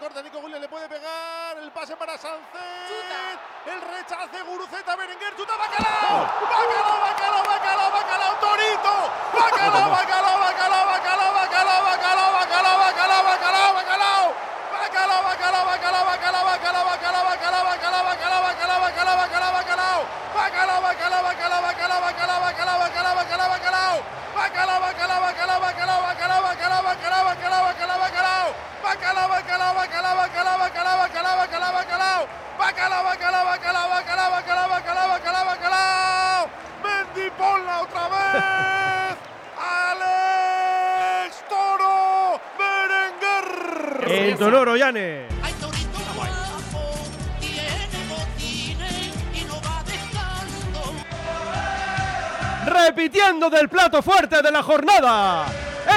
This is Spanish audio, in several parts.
corta, Nico Williams le puede pegar, el pase para Sánchez, el rechace, Guruceta, Berenguer, chuta, Bacalao, Bacalao, Bacalao, Bacalao, Bacalao, Torito, Bacalao, Bacalao, Bacalao, Bacalao, Bacalao, Bacalao, Bacalao, Bacalao, Bacalao, Bacalao. Bacalao, bacalao, bacalao, bacalao, bacalao, bacalao, bacalao, bacalao, bacalao, bacalao, bacalao, bacalao, bacalao. Bacalao, bacalao, bacalao, bacalao, Bacalao, bacalao, bacalao, bacalao, bacalao, bacalao, bacalao, bacalao. Mendy, ponla otra vez. Alex Toro Berenguer. El Toloro, Yane. Hay torito guapo, tiene botines y no va descalzo. Repitiendo del plato fuerte de la jornada.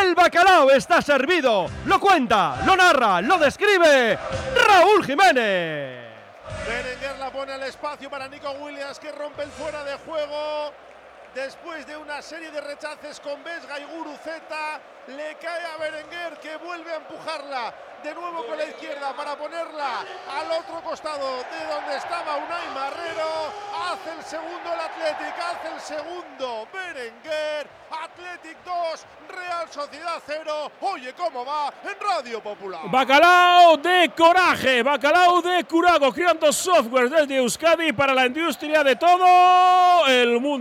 El bacalao está servido. Lo cuenta, lo narra, lo describe Raúl Jiménez. Berenguer la pone al espacio para Nico Williams que rompe el fuera de juego. Después de una serie de rechaces con Vesga y Guruceta, le cae a Berenguer que vuelve a empujarla de nuevo con la izquierda para ponerla al otro costado de donde estaba Unai Marrero. Hace segundo el Athletic, hace el segundo Berenguer. Athletic 2, Real Sociedad 0. Oye, ¿cómo va en Radio Popular? Bacalao de coraje, bacalao de curago, creando software desde Euskadi para la industria de todo el mundo.